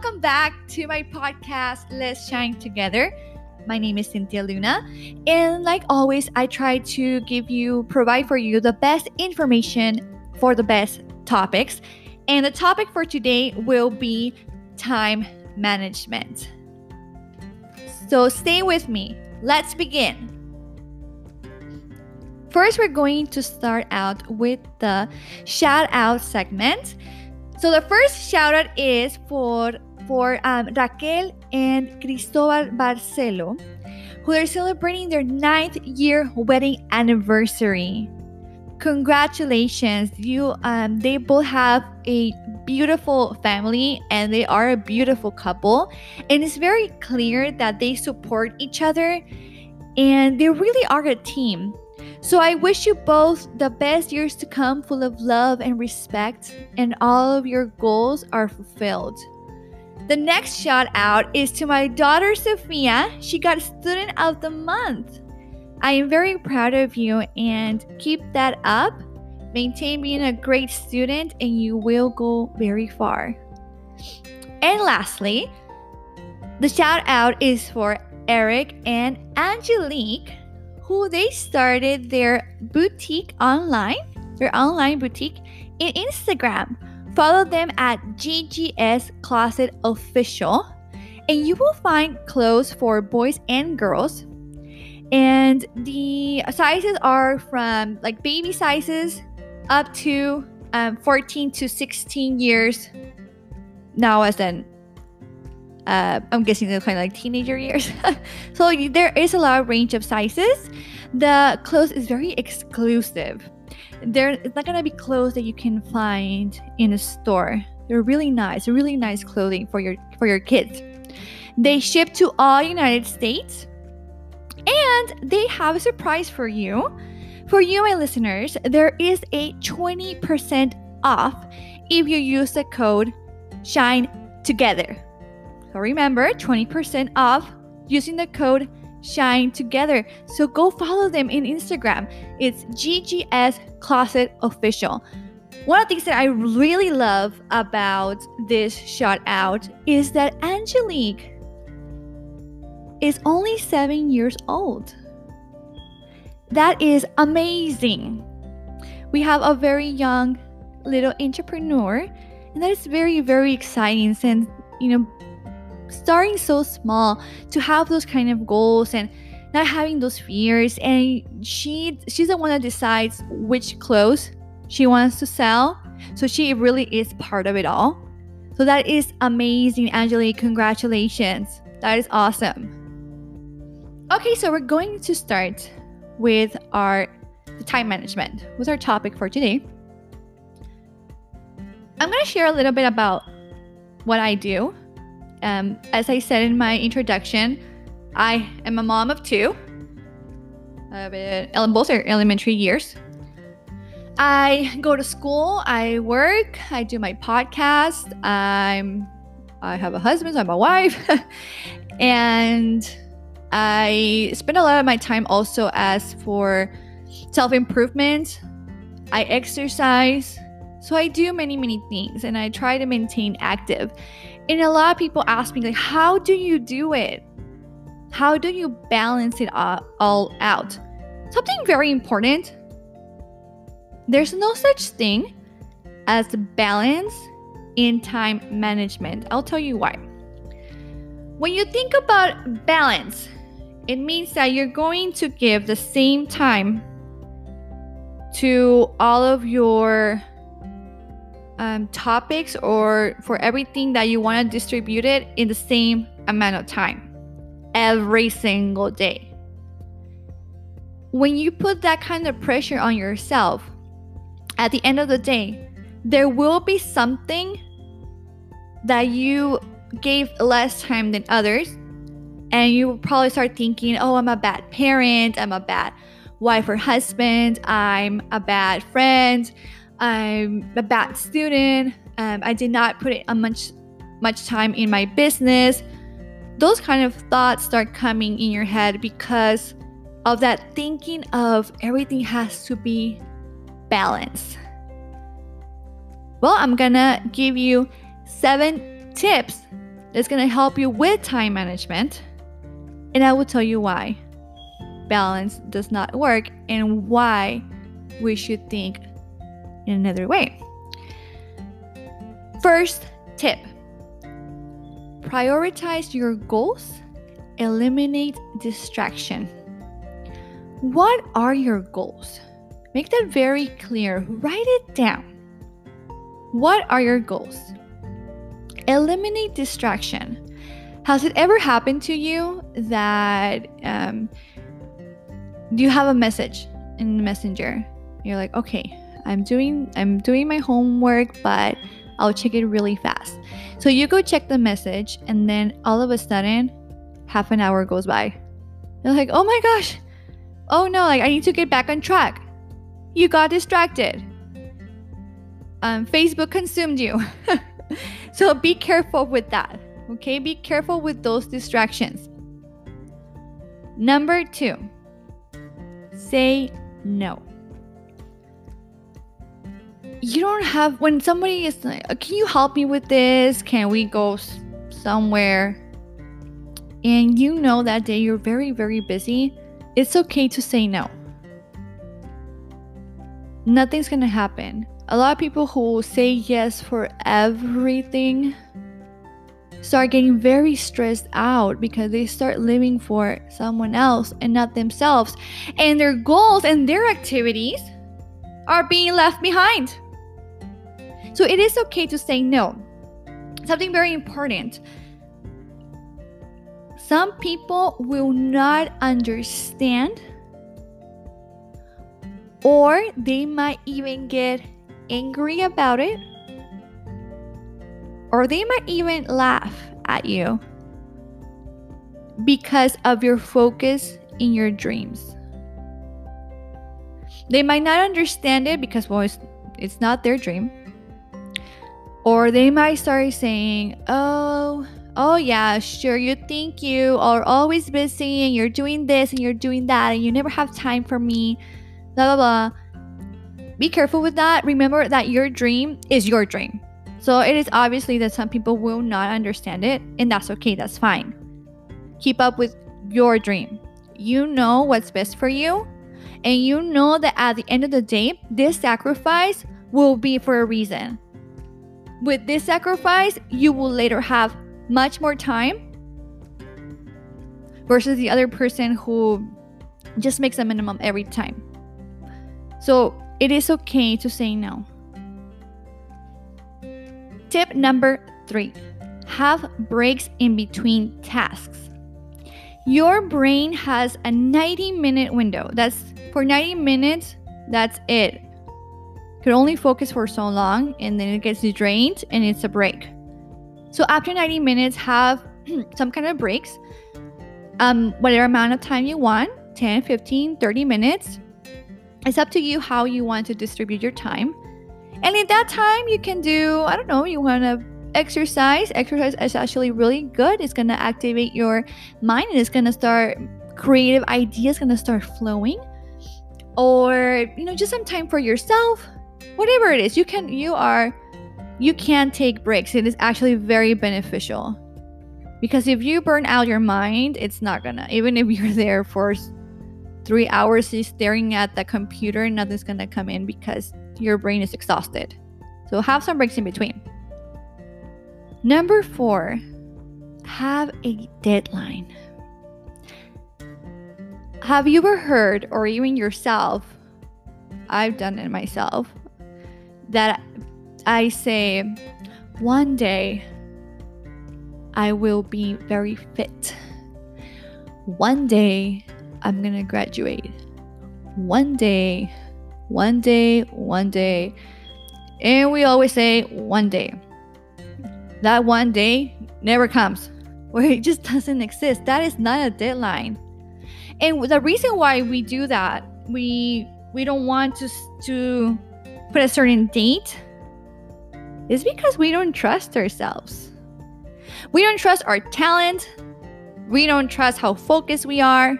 welcome back to my podcast, Let's Shine Together. My name is Cynthia Luna, and like always, I try to give you, provide for you the best information for the best topics. And the topic for today will be time management. So stay with me. Let's begin. First, we're going to start out with the shout out segment. So the first shout out is for for um, Raquel and Cristobal Barcelo, who are celebrating their ninth year wedding anniversary. Congratulations! You um, they both have a beautiful family and they are a beautiful couple, and it's very clear that they support each other, and they really are a team. So I wish you both the best years to come, full of love and respect, and all of your goals are fulfilled. The next shout out is to my daughter Sophia. She got Student of the Month. I am very proud of you and keep that up. Maintain being a great student, and you will go very far. And lastly, the shout out is for Eric and Angelique who they started their boutique online, their online boutique in Instagram. Follow them at GGS Closet Official, and you will find clothes for boys and girls. And the sizes are from like baby sizes up to um, 14 to 16 years now, as in uh, I'm guessing they're kind of like teenager years. so there is a lot of range of sizes. The clothes is very exclusive. There, it's not gonna be clothes that you can find in a store. They're really nice, really nice clothing for your for your kids. They ship to all United States, and they have a surprise for you. For you, my listeners, there is a 20% off if you use the code SHINE together. So remember, 20% off using the code shine together. So go follow them in Instagram. It's GGS Closet Official. One of the things that I really love about this shout out is that Angelique is only seven years old. That is amazing. We have a very young little entrepreneur, and that is very, very exciting since, you know, starting so small to have those kind of goals and not having those fears. And she she's the one that decides which clothes she wants to sell. So she really is part of it all. So that is amazing angelique. Congratulations. That is awesome. Okay so we're going to start with our the time management with our topic for today. I'm going to share a little bit about what i do um, as I said in my introduction, I am a mom of two. Uh, both are elementary years. I go to school, I work, I do my podcast. I'm I have a husband, so I'm a wife. and I spend a lot of my time also as for self-improvement. I exercise. So I do many, many things and I try to maintain active. And a lot of people ask me, like, how do you do it? How do you balance it all out? Something very important there's no such thing as balance in time management. I'll tell you why. When you think about balance, it means that you're going to give the same time to all of your um, topics or for everything that you want to distribute it in the same amount of time every single day. When you put that kind of pressure on yourself, at the end of the day, there will be something that you gave less time than others. And you will probably start thinking, oh, I'm a bad parent, I'm a bad wife or husband, I'm a bad friend, I'm a bad student. Um, I did not put a much much time in my business. Those kind of thoughts start coming in your head because of that thinking of everything has to be balanced. Well, I'm gonna give you seven tips that's to help you with time management. And I will tell you why balance does not work and why we should think in another way. First tip prioritize your goals, eliminate distraction. What are your goals? Make that very clear. Write it down. What are your goals? Eliminate distraction. Has it ever happened to you that um, you have a message in the Messenger? You're like, okay, I'm doing I'm doing my homework, but I'll check it really fast. So you go check the message, and then all of a sudden, half an hour goes by. You're like, oh my gosh, oh no, like I need to get back on track. You got distracted. Um, Facebook consumed you. so be careful with that. Okay, be careful with those distractions. Number two, say no you don't have when somebody is like uh, can you help me with this? Can we go somewhere? And you know that day you're very very busy it's okay to say no. Nothing's gonna happen. A lot of people who say yes for everything start getting very stressed out because they start living for someone else and not themselves. And their goals and their activities are being left behind so it is okay to say no. Something very important. Some people will not understand, or they might even get angry about it, or they might even laugh at you because of your focus in your dreams. They might not understand it because, well, it's, it's not their dream. Or they might start saying, Oh, oh yeah, sure, you think you are always busy and you're doing this and you're doing that and you never have time for me, blah, blah, blah. Be careful with that. Remember that your dream is your dream. So it is obviously that some people will not understand it, and that's okay, that's fine. Keep up with your dream. You know what's best for you, and you know that at the end of the day, this sacrifice will be for a reason. With this sacrifice, you will later have much more time versus the other person who just makes a minimum every time. So it is okay to say no. Tip number three have breaks in between tasks. Your brain has a 90 minute window. That's for 90 minutes, that's it could only focus for so long and then it gets drained and it's a break. So after 90 minutes, have some kind of breaks. Um, whatever amount of time you want 10, 15, 30 minutes. It's up to you how you want to distribute your time. And in that time, you can do, I don't know, you want to exercise. Exercise is actually really good. It's going to activate your mind and it's going to start creative ideas going to start flowing. Or, you know, just some time for yourself, whatever it is you can you are you can take breaks. It is actually very beneficial. Because if you burn out your mind it's not gonna even if you're there for three hours staring at the computer nothing's gonna come in because your brain is exhausted. So have some breaks in between. Number four have a deadline. Have you ever heard or even yourself i've done it myself that I say, one day I will be very fit. One day I'm gonna graduate. One day, one day, one day. And we always say one day. That one day never comes, or it just doesn't exist. That is not a deadline. And the reason why we do that, we we don't want to to put a certain date is because we don't trust ourselves. We don't trust our talent. We don't trust how focused we are.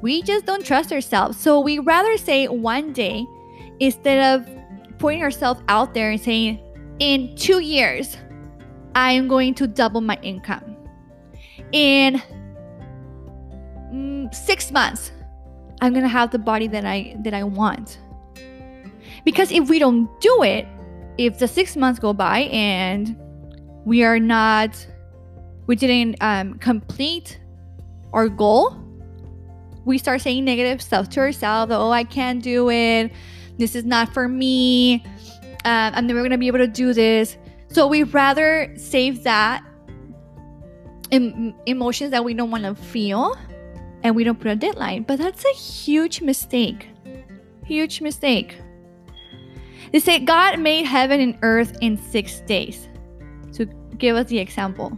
We just don't trust ourselves. So we rather say one day instead of putting ourselves out there and saying, in two years, I am going to double my income. In mm, six months, I'm gonna have the body that I that I want. Because if we don't do it, if the six months go by and we are not, we didn't um, complete our goal, we start saying negative stuff to ourselves. Oh, I can't do it. This is not for me. Um, I'm never gonna be able to do this. So we rather save that em- emotions that we don't want to feel and we don't put a deadline. But that's a huge mistake. Huge mistake. They say God made heaven and earth in six days. To give us the example.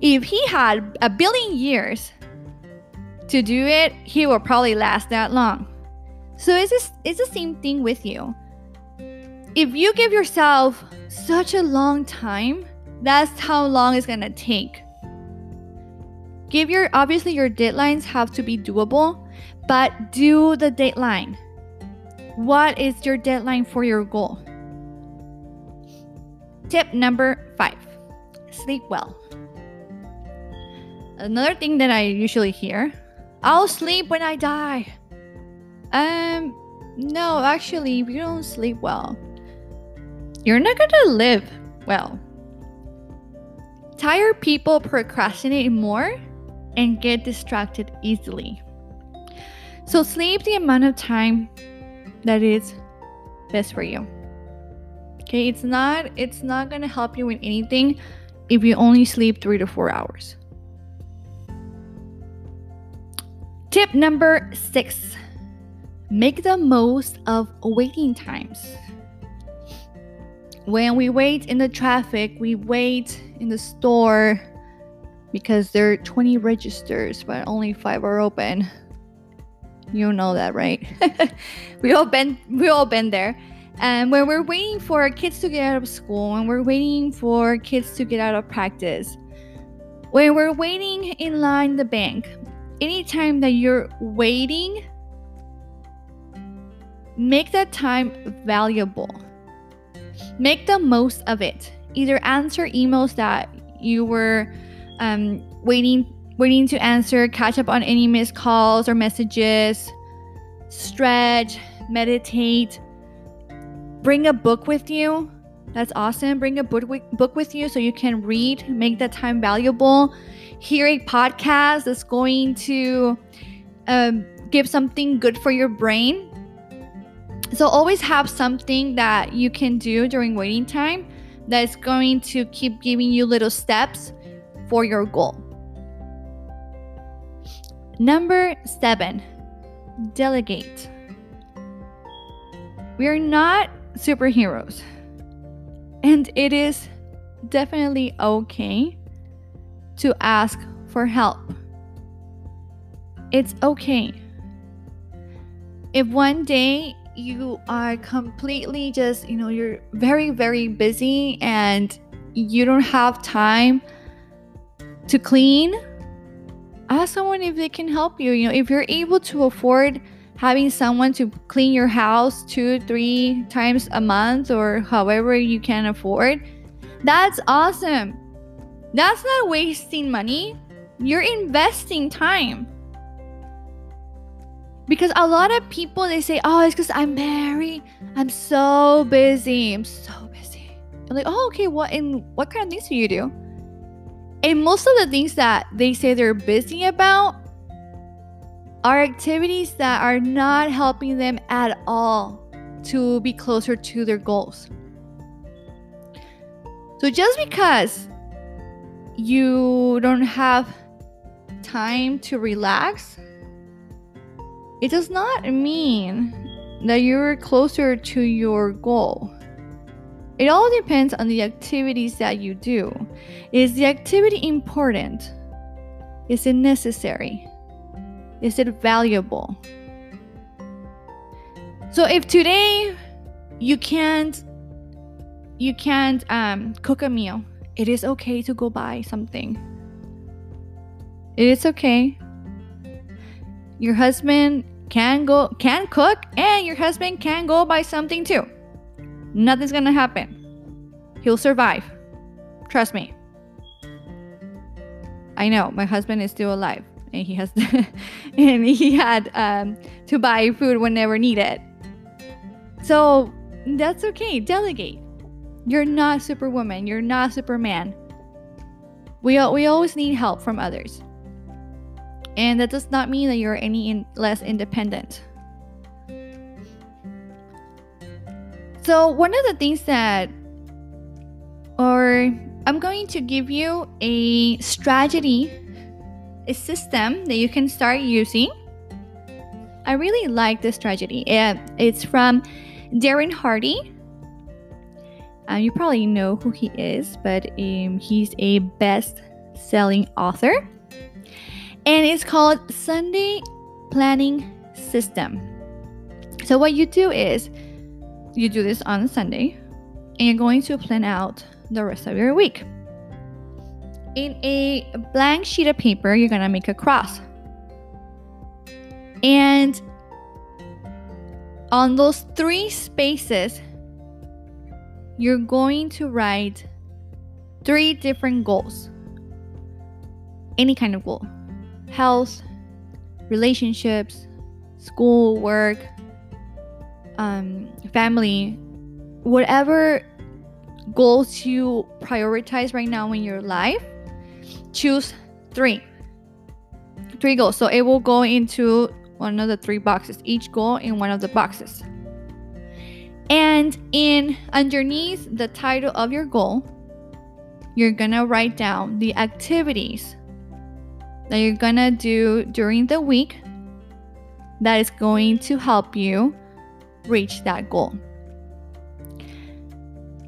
If he had a billion years to do it, he will probably last that long. So it's, just, it's the same thing with you. If you give yourself such a long time, that's how long it's gonna take Give your obviously your deadlines have to be doable, but do the deadline. What is your deadline for your goal? Tip number 5. Sleep well. Another thing that I usually hear, I'll sleep when I die. Um no, actually, if you don't sleep well, you're not to live well. Tired people procrastinate more and get distracted easily. So sleep the amount of time that is best for you. Okay, it's not it's not going to help you with anything if you only sleep 3 to 4 hours. Tip number 6. Make the most of waiting times. When we wait in the traffic, we wait in the store, because there are 20 registers, but only five are open. You know that, right? we all been we all been there. And when we're waiting for kids to get out of school, when we're waiting for kids to get out of practice, when we're waiting in line the bank, anytime that you're waiting, make that time valuable. Make the most of it. Either answer emails that you were um, waiting waiting to answer, catch up on any missed calls or messages, stretch, meditate, bring a book with you. That's awesome. Bring a book with you so you can read, make that time valuable. Hear a podcast that's going to um, give something good for your brain. So always have something that you can do during waiting time that's going to keep giving you little steps for your goal. Number seven, delegate. We are not superheroes, and it is definitely okay to ask for help. It's okay. If one day you are completely just, you know, you're very, very busy and you don't have time to clean, ask someone if they can help you. You know, if you're able to afford having someone to clean your house two, three times a month or however you can afford, that's awesome. That's not wasting money. You're investing time. Because a lot of people they say, "Oh, it's because I'm married. I'm so busy. I'm so busy." I'm like, "Oh, okay. What and what kind of things do you do?" And most of the things that they say they're busy about are activities that are not helping them at all to be closer to their goals. So just because you don't have time to relax, it does not mean that you're closer to your goal. It all depends on the activities that you do. Is the activity important? Is it necessary? Is it valuable? So if today you can't you can't um, cook a meal, it is okay to go buy something. It is okay. Your husband can go can cook and your husband can go buy something too. Nothing's gonna happen. He'll survive. Trust me. I know my husband is still alive and he has and he had um, to buy food whenever needed. So that's okay. Delegate. You're not superwoman. You're not superman. We we always need help from others, and that does not mean that you're any in, less independent. So one of the things that, or I'm going to give you a strategy a system that you can start using. I really like this strategy. It's from Darren Hardy. Uh, you probably know who he is, but um, he's a best selling author. And it's called Sunday Planning System. So, what you do is you do this on Sunday, and you're going to plan out the rest of your week. In a blank sheet of paper, you're going to make a cross. And on those three spaces, you're going to write three different goals. Any kind of goal health, relationships, school, work, um, family, whatever goals you prioritize right now in your life, choose three. Three goals. So it will go into one of the three boxes, each goal in one of the boxes. And in underneath the title of your goal, you're gonna write down the activities that you're gonna do during the week that is going to help you reach that goal.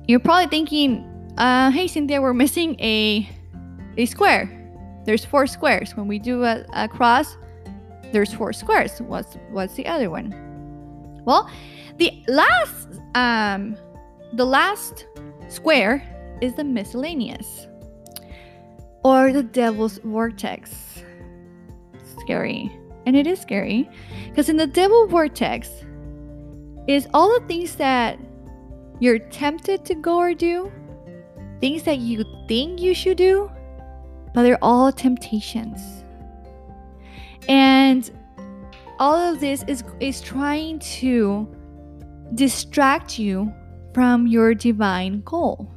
You're probably thinking, uh, hey Cynthia, we're missing a a square. There's four squares. When we do a, a cross, there's four squares. What's what's the other one? Well, the last um the last square is the miscellaneous or the devil's vortex. Scary. And it is scary because in the devil vortex is all the things that you're tempted to go or do, things that you think you should do, but they're all temptations. And all of this is, is trying to distract you from your divine goal.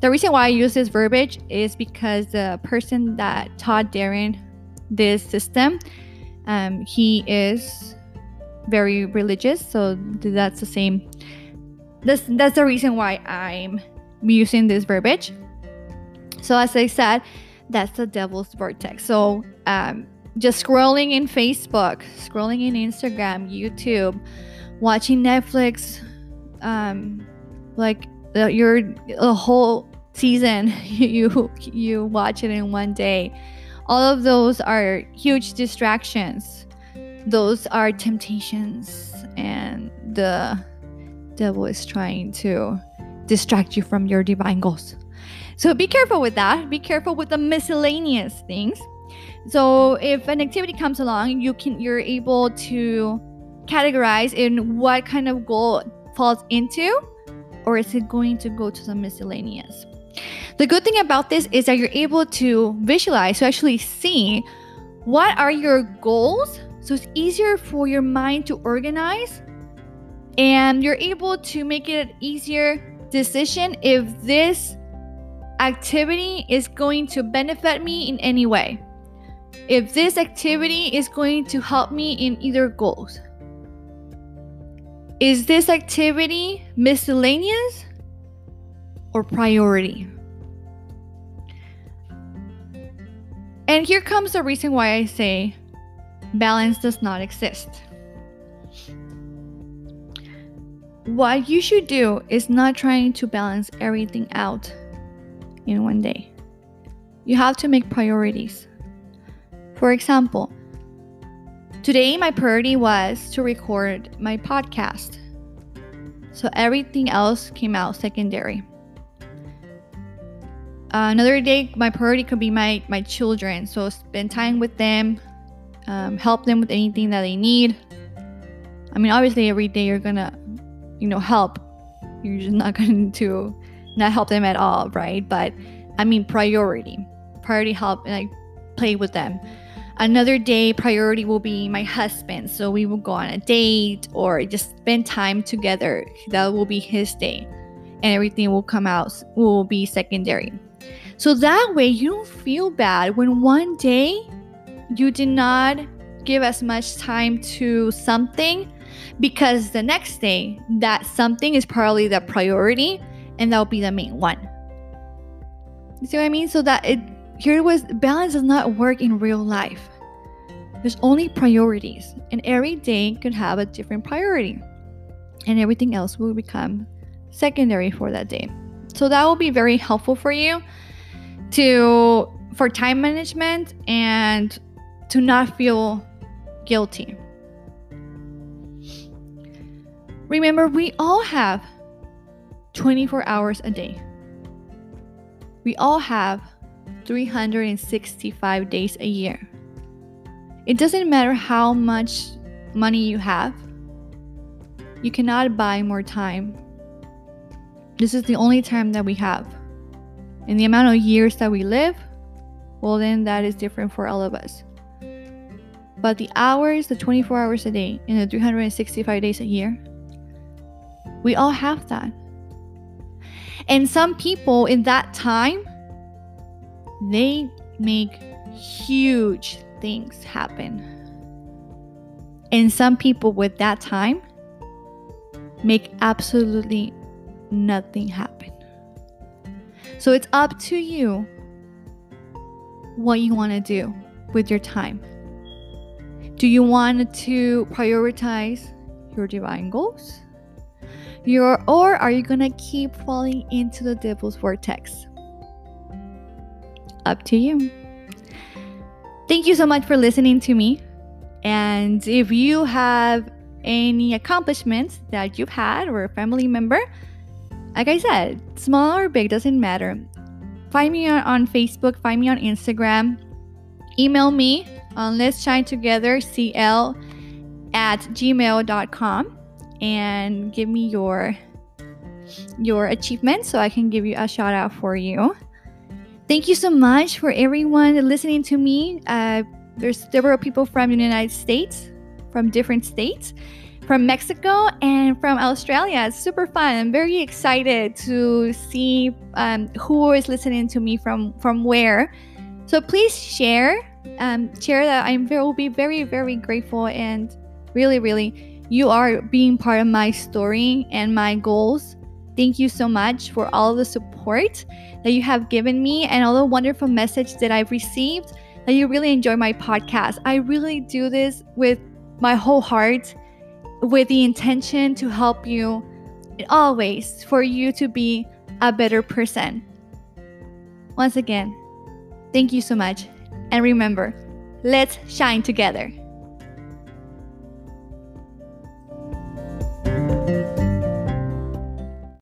The reason why I use this verbiage is because the person that taught Darren this system, um, he is very religious, so that's the same. That's that's the reason why I'm using this verbiage. So, as I said, that's the devil's vortex. So, um, just scrolling in Facebook, scrolling in Instagram, YouTube, watching Netflix, um, like uh, your a whole season, you you watch it in one day. All of those are huge distractions. Those are temptations, and the devil is trying to distract you from your divine goals. So be careful with that. Be careful with the miscellaneous things. So if an activity comes along, you can you're able to categorize in what kind of goal falls into or is it going to go to the miscellaneous? The good thing about this is that you're able to visualize, to actually see what are your goals. So it's easier for your mind to organize and you're able to make it an easier decision if this activity is going to benefit me in any way. If this activity is going to help me in either goals. Is this activity miscellaneous or priority? And here comes the reason why I say balance does not exist. What you should do is not trying to balance everything out in one day. You have to make priorities. For example, today my priority was to record my podcast. So everything else came out secondary. Uh, another day, my priority could be my, my children. So spend time with them, um, help them with anything that they need. I mean, obviously, every day you're gonna, you know, help. You're just not going to not help them at all, right? But I mean priority. Priority help and like play with them. Another day priority will be my husband. So we will go on a date or just spend time together. That will be his day. And everything will come out will be secondary. So that way you don't feel bad when one day you did not give as much time to something because the next day that something is probably the priority and that'll be the main one. You see what I mean? So that it here was balance does not work in real life. There's only priorities, and every day could have a different priority, and everything else will become secondary for that day. So that will be very helpful for you to for time management and to not feel guilty. Remember, we all have 24 hours a day. We all have 365 days a year. It doesn't matter how much money you have, you cannot buy more time. This is the only time that we have. And the amount of years that we live, well, then that is different for all of us. But the hours, the 24 hours a day, and the 365 days a year, we all have that. And some people in that time, they make huge things happen. And some people with that time make absolutely nothing happen. So it's up to you what you want to do with your time. Do you want to prioritize your divine goals? Your, or are you going to keep falling into the devil's vortex? Up to you. Thank you so much for listening to me. And if you have any accomplishments that you've had or a family member, like I said, small or big doesn't matter. Find me on, on Facebook, find me on Instagram, email me on let's shine together cl at gmail.com and give me your your achievements so I can give you a shout out for you. Thank you so much for everyone listening to me. Uh, there's several people from the United States, from different states, from Mexico, and from Australia. It's super fun. I'm very excited to see um, who is listening to me from from where. So please share, um, share that. I will be very very grateful and really really you are being part of my story and my goals Thank you so much for all the support that you have given me and all the wonderful message that I've received that you really enjoy my podcast. I really do this with my whole heart with the intention to help you always for you to be a better person. Once again, thank you so much. And remember, let's shine together.